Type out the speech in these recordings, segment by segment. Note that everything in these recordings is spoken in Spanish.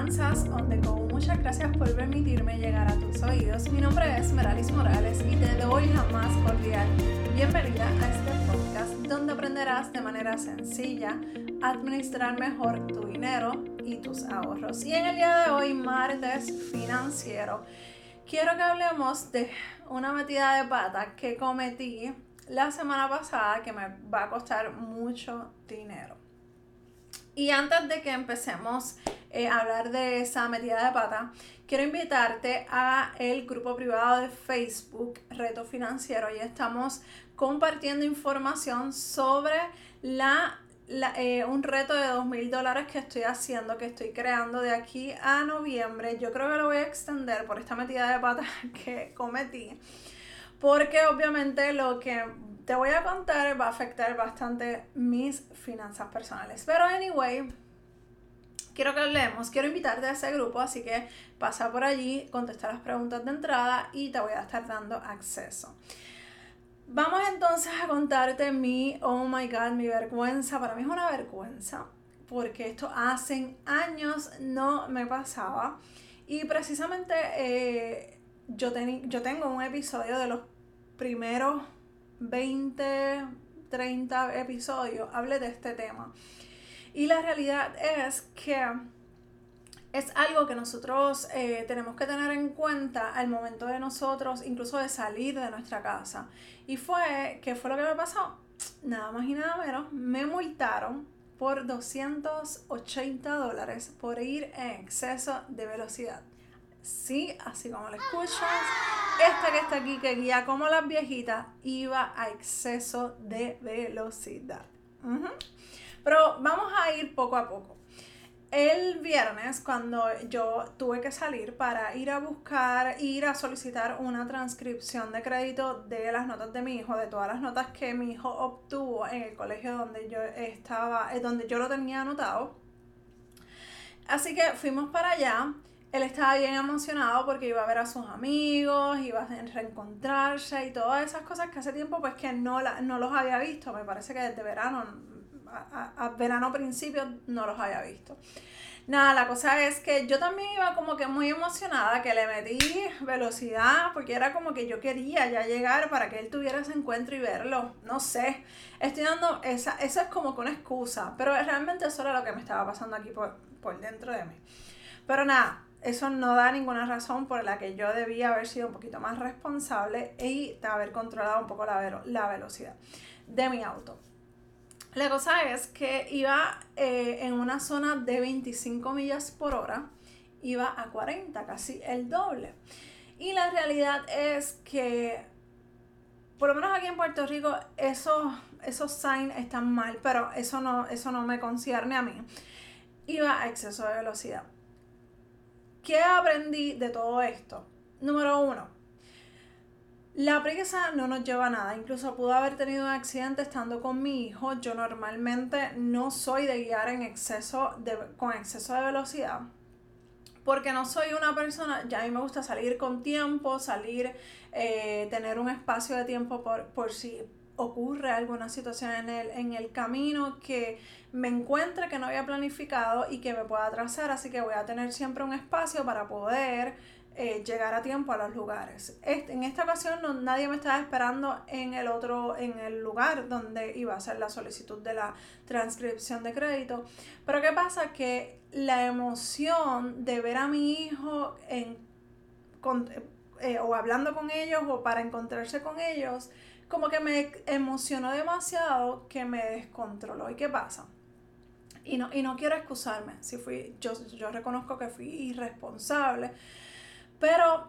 Finanzas on. Muchas gracias por permitirme llegar a tus oídos. Mi nombre es Meralis Morales y te doy la más cordial bienvenida a este podcast donde aprenderás de manera sencilla a administrar mejor tu dinero y tus ahorros. Y en el día de hoy, martes financiero, quiero que hablemos de una metida de pata que cometí la semana pasada que me va a costar mucho dinero. Y antes de que empecemos eh, a hablar de esa metida de pata, quiero invitarte a el grupo privado de Facebook Reto Financiero. Y estamos compartiendo información sobre la, eh, un reto de dos mil dólares que estoy haciendo, que estoy creando de aquí a noviembre. Yo creo que lo voy a extender por esta metida de pata que cometí. Porque obviamente lo que te voy a contar va a afectar bastante mis finanzas personales. Pero anyway, quiero que hablemos, quiero invitarte a ese grupo, así que pasa por allí, contesta las preguntas de entrada y te voy a estar dando acceso. Vamos entonces a contarte mi, oh my god, mi vergüenza. Para mí es una vergüenza porque esto hace años no me pasaba. Y precisamente eh, yo, yo tengo un episodio de los primeros 20, 30 episodios hablé de este tema. Y la realidad es que es algo que nosotros eh, tenemos que tener en cuenta al momento de nosotros, incluso de salir de nuestra casa. Y fue, ¿qué fue lo que me pasó? Nada más y nada menos, me multaron por 280 dólares por ir en exceso de velocidad. Sí, así como lo escuchas, esta que está aquí, que guía como las viejitas, iba a exceso de velocidad. Pero vamos a ir poco a poco. El viernes, cuando yo tuve que salir para ir a buscar, ir a solicitar una transcripción de crédito de las notas de mi hijo, de todas las notas que mi hijo obtuvo en el colegio donde yo estaba, eh, donde yo lo tenía anotado. Así que fuimos para allá él estaba bien emocionado porque iba a ver a sus amigos, iba a reencontrarse y todas esas cosas que hace tiempo pues que no, la, no los había visto. Me parece que desde verano, a, verano principio no los había visto. Nada, la cosa es que yo también iba como que muy emocionada, que le metí velocidad, porque era como que yo quería ya llegar para que él tuviera ese encuentro y verlo. No sé, estoy dando esa, eso es como que una excusa, pero realmente eso era lo que me estaba pasando aquí por, por dentro de mí. Pero nada, eso no da ninguna razón por la que yo debía haber sido un poquito más responsable y haber controlado un poco la, la velocidad de mi auto. La cosa es que iba eh, en una zona de 25 millas por hora, iba a 40, casi el doble. Y la realidad es que, por lo menos aquí en Puerto Rico, esos, esos signs están mal, pero eso no, eso no me concierne a mí. Iba a exceso de velocidad. ¿Qué aprendí de todo esto? Número uno, la prisa no nos lleva a nada. Incluso pudo haber tenido un accidente estando con mi hijo. Yo normalmente no soy de guiar en exceso de, con exceso de velocidad. Porque no soy una persona, ya a mí me gusta salir con tiempo, salir, eh, tener un espacio de tiempo por, por si ocurre alguna situación en el, en el camino que me encuentre que no había planificado y que me pueda atrasar, así que voy a tener siempre un espacio para poder eh, llegar a tiempo a los lugares. en esta ocasión no, nadie me estaba esperando en el otro, en el lugar donde iba a hacer la solicitud de la transcripción de crédito. Pero ¿qué pasa? Que la emoción de ver a mi hijo en, eh, o hablando con ellos o para encontrarse con ellos, como que me emocionó demasiado que me descontroló. ¿Y qué pasa? Y no, y no quiero excusarme, si fui, yo, yo reconozco que fui irresponsable, pero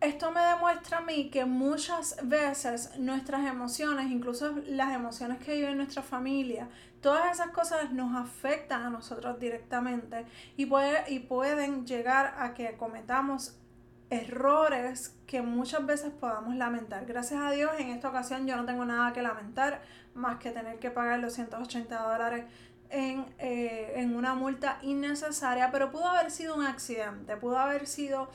esto me demuestra a mí que muchas veces nuestras emociones, incluso las emociones que vive nuestra familia, todas esas cosas nos afectan a nosotros directamente y, puede, y pueden llegar a que cometamos errores que muchas veces podamos lamentar. Gracias a Dios, en esta ocasión yo no tengo nada que lamentar más que tener que pagar los 180 dólares en, eh, en una multa innecesaria, pero pudo haber sido un accidente, pudo haber sido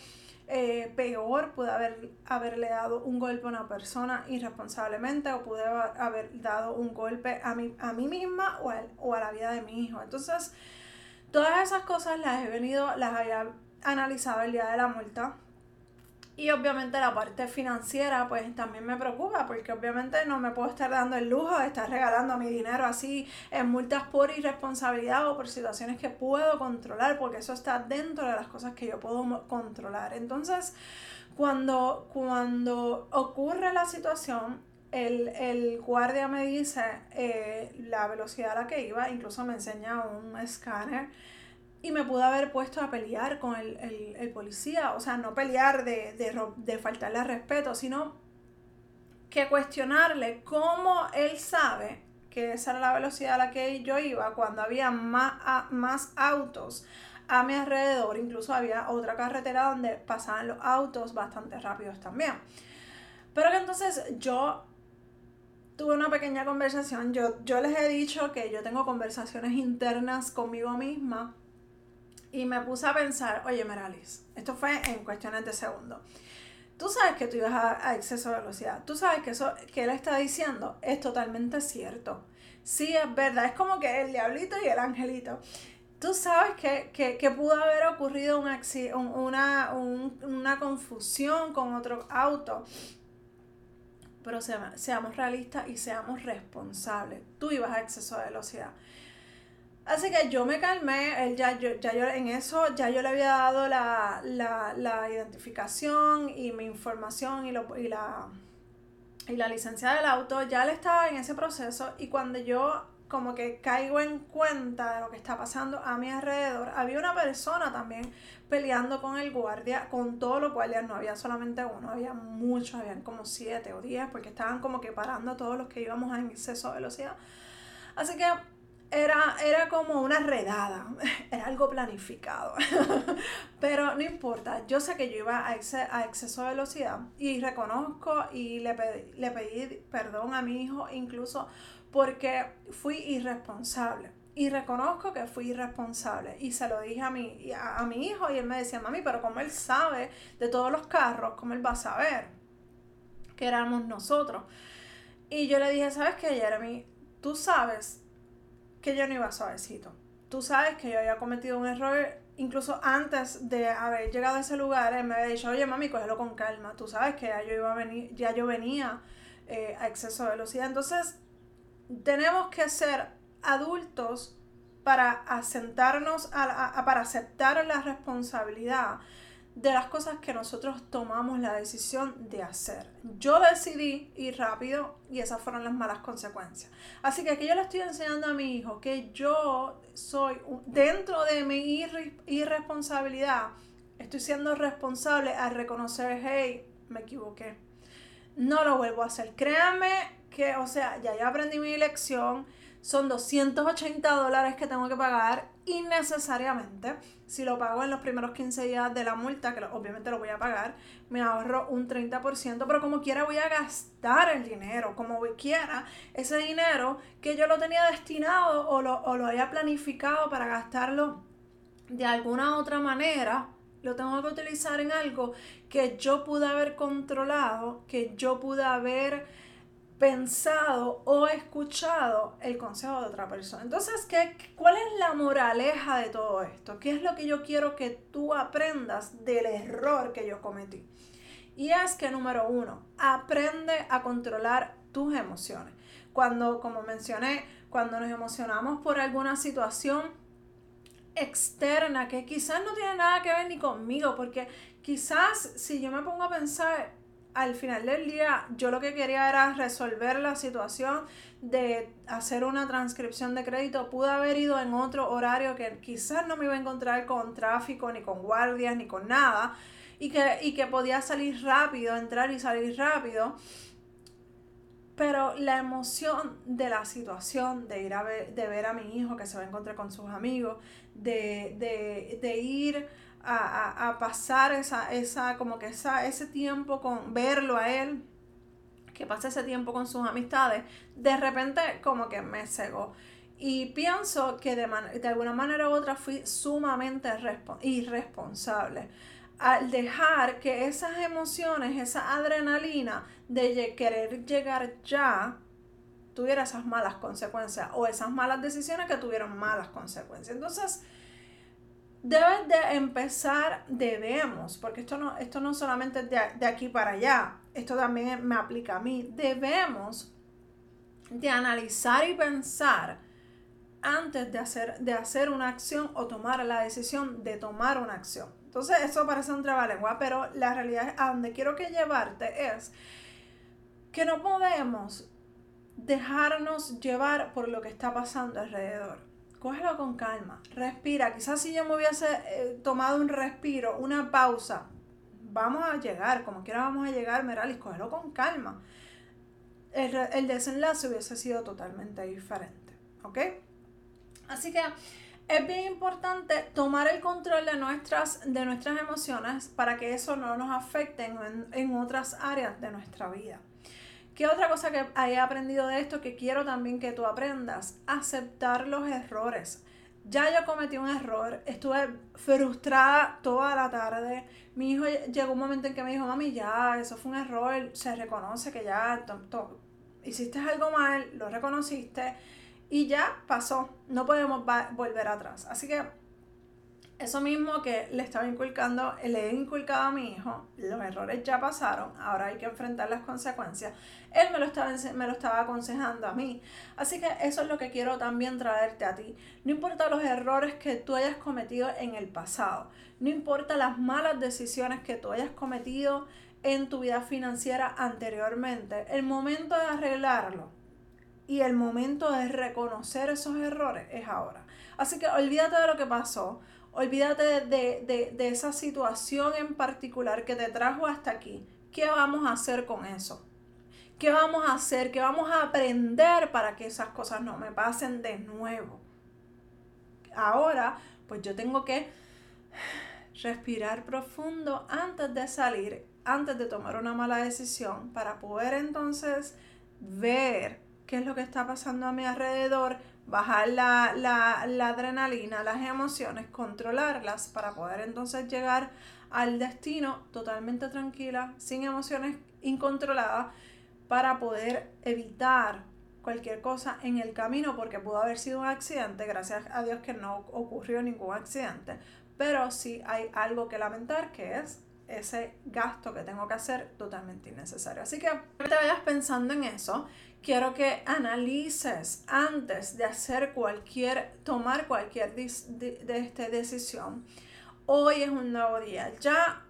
eh, peor, pude haber, haberle dado un golpe a una persona irresponsablemente o pude haber dado un golpe a mí, a mí misma o a, o a la vida de mi hijo. Entonces, Todas esas cosas las he venido, las había analizado el día de la multa. Y obviamente la parte financiera pues también me preocupa porque obviamente no me puedo estar dando el lujo de estar regalando mi dinero así en multas por irresponsabilidad o por situaciones que puedo controlar porque eso está dentro de las cosas que yo puedo controlar. Entonces, cuando, cuando ocurre la situación, el, guardia me dice eh, la velocidad a la que iba, incluso me enseña un escáner y me pude haber puesto a pelear con el, policía, o sea, no pelear de, de, faltarle respeto, sino que cuestionarle cómo él sabe que esa era la velocidad a la que yo iba cuando había más, más autos a mi alrededor, incluso había otra carretera donde pasaban los autos bastante rápidos también. Pero que entonces yo tuve una pequeña conversación, yo, yo les he dicho que yo tengo conversaciones internas conmigo misma y me puse a pensar, oye Meralis, esto fue en cuestiones de segundo. Tú sabes que tú ibas a, exceso de velocidad. Tú sabes que eso que él está diciendo es totalmente cierto. Sí, es verdad. Es como que el diablito y el angelito. Tú sabes que, que, pudo haber ocurrido un, una, una confusión con otro auto. Pero seamos realistas y seamos responsables. Tú ibas a exceso de velocidad. Así que yo me calmé, él ya, yo, ya yo en eso, ya yo le había dado la, la, identificación y mi información y, lo, y, la, y la licencia del auto, ya él estaba en ese proceso y cuando yo como que caigo en cuenta de lo que está pasando a mi alrededor, había una persona también peleando con el guardia, con todos los guardias, no había solamente uno, había muchos, habían como siete o diez, porque estaban como que parando a todos los que íbamos en exceso de velocidad. Así que era, era como una redada, era algo planificado. Pero no importa, yo sé que yo iba a, a exceso de velocidad y reconozco y le pedí, le pedí perdón a mi hijo incluso porque fui irresponsable. Y reconozco que fui irresponsable. Y se lo dije a mi, a, a mi hijo y él me decía, mami, pero como él sabe de todos los carros, ¿cómo él va a saber que éramos nosotros? Y yo le dije, ¿sabes qué, Jeremy? Tú sabes que yo no iba suavecito. Tú sabes que yo había cometido un error incluso antes de haber llegado a ese lugar, él me había dicho, oye mami, cógelo con calma. Tú sabes que ya yo, iba a venir, ya yo venía eh, a exceso de velocidad. Entonces, tenemos que ser adultos para asentarnos, a, para aceptar la responsabilidad de las cosas que nosotros tomamos la decisión de hacer. Yo decidí ir rápido y esas fueron las malas consecuencias. Así que aquí yo le estoy enseñando a mi hijo que yo soy, dentro de mi irresponsabilidad, estoy siendo responsable al reconocer, hey, me equivoqué. No lo vuelvo a hacer. Créanme que, o sea, ya aprendí mi lección son 280 dólares que tengo que pagar innecesariamente. Si lo pago en los primeros 15 días de la multa, que obviamente lo voy a pagar, me ahorro un 30%, pero como quiera voy a gastar el dinero, como quiera, ese dinero que yo lo tenía destinado o lo, o lo haya planificado para gastarlo de alguna otra manera, lo tengo que utilizar en algo que yo pude haber controlado, que yo pude haber pensado o escuchado el consejo de otra persona. Entonces, ¿qué, ¿cuál es la moraleja de todo esto? ¿Qué es lo que yo quiero que tú aprendas del error que yo cometí? Y es que, número uno, aprende a controlar tus emociones. Cuando, como mencioné, cuando nos emocionamos por alguna situación externa que quizás no tiene nada que ver ni conmigo, porque quizás si yo me pongo a pensar, al final del día yo lo que quería era resolver la situación de hacer una transcripción de crédito. Pude haber ido en otro horario que quizás no me iba a encontrar con tráfico, ni con guardias, ni con nada. Y que, y que podía salir rápido, entrar y salir rápido. Pero la emoción de la situación, de ir a ver, de ver a mi hijo que se va a encontrar con sus amigos, de, de, de ir a, pasar esa, esa, como que esa, ese tiempo con verlo a él, que pase ese tiempo con sus amistades, de repente como que me cegó. Y pienso que de, de alguna manera u otra fui sumamente irresponsable al dejar que esas emociones, esa adrenalina de querer llegar ya, tuviera esas malas consecuencias o esas malas decisiones que tuvieron malas consecuencias. Entonces, debes de empezar, debemos, porque esto no, esto no solamente es de, de aquí para allá, esto también me aplica a mí, debemos de analizar y pensar antes de hacer, de hacer una acción o tomar la decisión de tomar una acción. Entonces, eso parece un trabalengua, pero la realidad a donde quiero que llevarte es que no podemos dejarnos llevar por lo que está pasando alrededor. Cógelo con calma, respira. Quizás si yo me hubiese eh, tomado un respiro, una pausa, vamos a llegar, como quiera vamos a llegar, Meralis, cógelo con calma. El, el desenlace hubiese sido totalmente diferente, ¿ok? Así que es bien importante tomar el control de nuestras, de nuestras emociones para que eso no nos afecte en, en otras áreas de nuestra vida. ¿Qué otra cosa que he aprendido de esto que quiero también que tú aprendas? Aceptar los errores. Ya yo cometí un error, estuve frustrada toda la tarde. Mi hijo llegó un momento en que me dijo, mami, ya, eso fue un error, se reconoce que ya hiciste algo mal, lo reconociste y ya pasó, no podemos volver atrás. Así que eso mismo que le estaba inculcando, le he inculcado a mi hijo, los errores ya pasaron, ahora hay que enfrentar las consecuencias. Él me lo estaba, me lo estaba aconsejando a mí. Así que eso es lo que quiero también traerte a ti. No importa los errores que tú hayas cometido en el pasado, no importa las malas decisiones que tú hayas cometido en tu vida financiera anteriormente, el momento de arreglarlo y el momento de reconocer esos errores es ahora. Así que olvídate de lo que pasó, olvídate de, esa situación en particular que te trajo hasta aquí. ¿Qué vamos a hacer con eso? ¿Qué vamos a hacer? ¿Qué vamos a aprender para que esas cosas no me pasen de nuevo? Ahora, pues yo tengo que respirar profundo antes de salir, antes de tomar una mala decisión, para poder entonces ver qué es lo que está pasando a mi alrededor, bajar la, la, adrenalina, las emociones, controlarlas para poder entonces llegar al destino totalmente tranquila, sin emociones incontroladas, para poder evitar cualquier cosa en el camino, porque pudo haber sido un accidente, gracias a Dios que no ocurrió ningún accidente, pero sí hay algo que lamentar que es ese gasto que tengo que hacer totalmente innecesario. Así que no te vayas pensando en eso. Quiero que analices antes de hacer cualquier, tomar cualquier de, esta decisión. Hoy es un nuevo día. Ya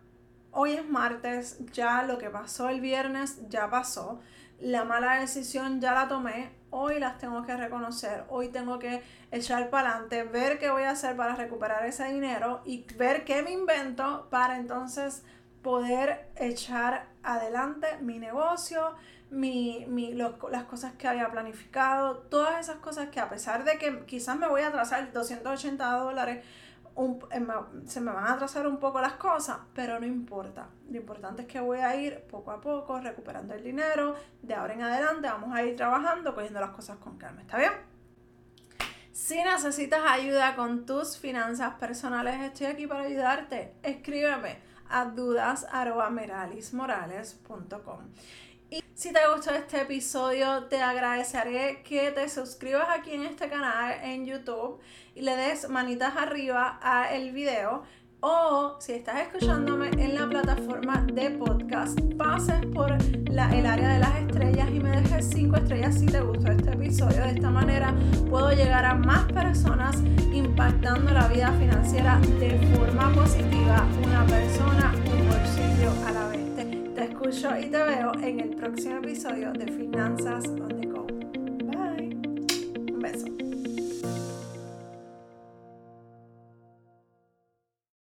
hoy es martes, ya lo que pasó el viernes ya pasó. La mala decisión ya la tomé. Hoy las tengo que reconocer. Hoy tengo que echar para adelante, ver qué voy a hacer para recuperar ese dinero y ver qué me invento para entonces poder echar adelante mi negocio, mi, mi, las cosas que había planificado, todas esas cosas que a pesar de que quizás me voy a atrasar 280 dólares, eh, se me van a atrasar un poco las cosas, pero no importa. Lo importante es que voy a ir poco a poco recuperando el dinero. De ahora en adelante vamos a ir trabajando, cogiendo las cosas con calma. ¿Está bien? Si necesitas ayuda con tus finanzas personales, estoy aquí para ayudarte. Escríbeme a dudas.meralismorales.com. Y si te gustó este episodio, te agradeceré que te suscribas aquí en este canal en YouTube y le des manitas arriba a el video. O si estás escuchándome en la plataforma de podcast, pases por la, el área de las estrellas y me dejes 5 estrellas si te gustó este episodio. De esta manera puedo llegar a más personas impactando la vida financiera de forma positiva. Una persona, un bolsillo a la vez. Escucho y te veo en el próximo episodio de Finanzas